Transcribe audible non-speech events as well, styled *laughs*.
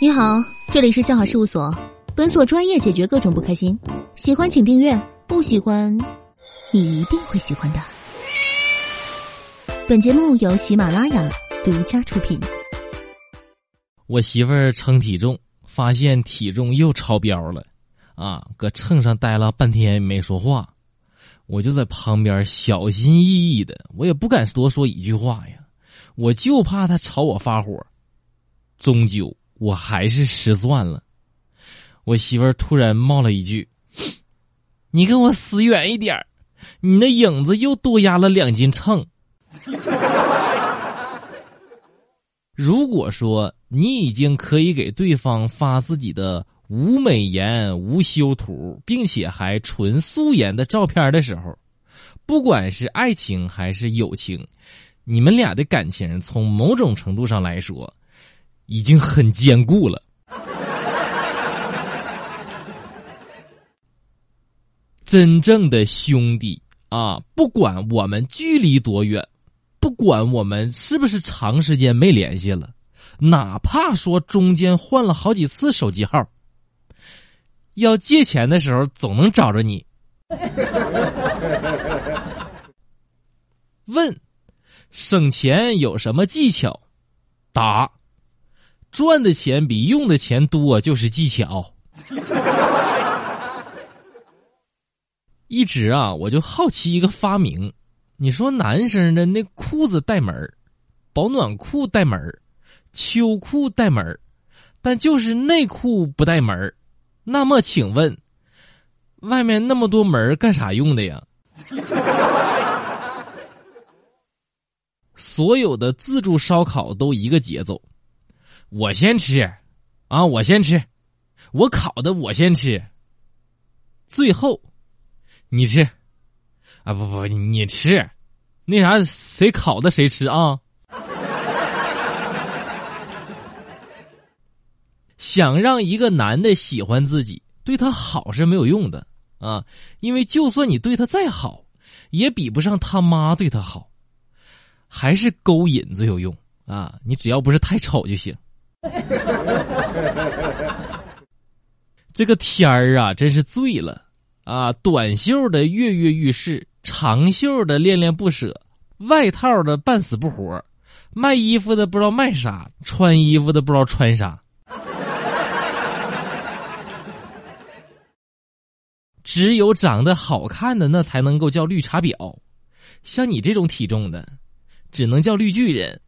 你好，这里是笑好事务所，本所专业解决各种不开心。喜欢请订阅，不喜欢你一定会喜欢的。本节目由喜马拉雅独家出品。我媳妇儿称体重，发现体重又超标了，啊，搁秤上待了半天没说话，我就在旁边小心翼翼的，我也不敢多说一句话呀，我就怕她朝我发火，终究。我还是失算了。我媳妇儿突然冒了一句：“你跟我死远一点你那影子又多压了两斤秤。” *laughs* 如果说你已经可以给对方发自己的无美颜、无修图，并且还纯素颜的照片的时候，不管是爱情还是友情，你们俩的感情从某种程度上来说。已经很坚固了。真正的兄弟啊，不管我们距离多远，不管我们是不是长时间没联系了，哪怕说中间换了好几次手机号，要借钱的时候总能找着你。*laughs* 问：省钱有什么技巧？答。赚的钱比用的钱多，就是技巧。一直啊，我就好奇一个发明。你说男生的那裤子带门保暖裤带门秋裤带门但就是内裤不带门那么请问，外面那么多门干啥用的呀？所有的自助烧烤都一个节奏。我先吃，啊，我先吃，我烤的我先吃。最后，你吃，啊不不，你吃，那啥，谁烤的谁吃啊？*laughs* 想让一个男的喜欢自己，对他好是没有用的啊，因为就算你对他再好，也比不上他妈对他好，还是勾引最有用啊！你只要不是太丑就行。*laughs* 这个天儿啊，真是醉了啊！短袖的跃跃欲试，长袖的恋恋不舍，外套的半死不活，卖衣服的不知道卖啥，穿衣服的不知道穿啥。只有长得好看的那才能够叫绿茶婊，像你这种体重的，只能叫绿巨人。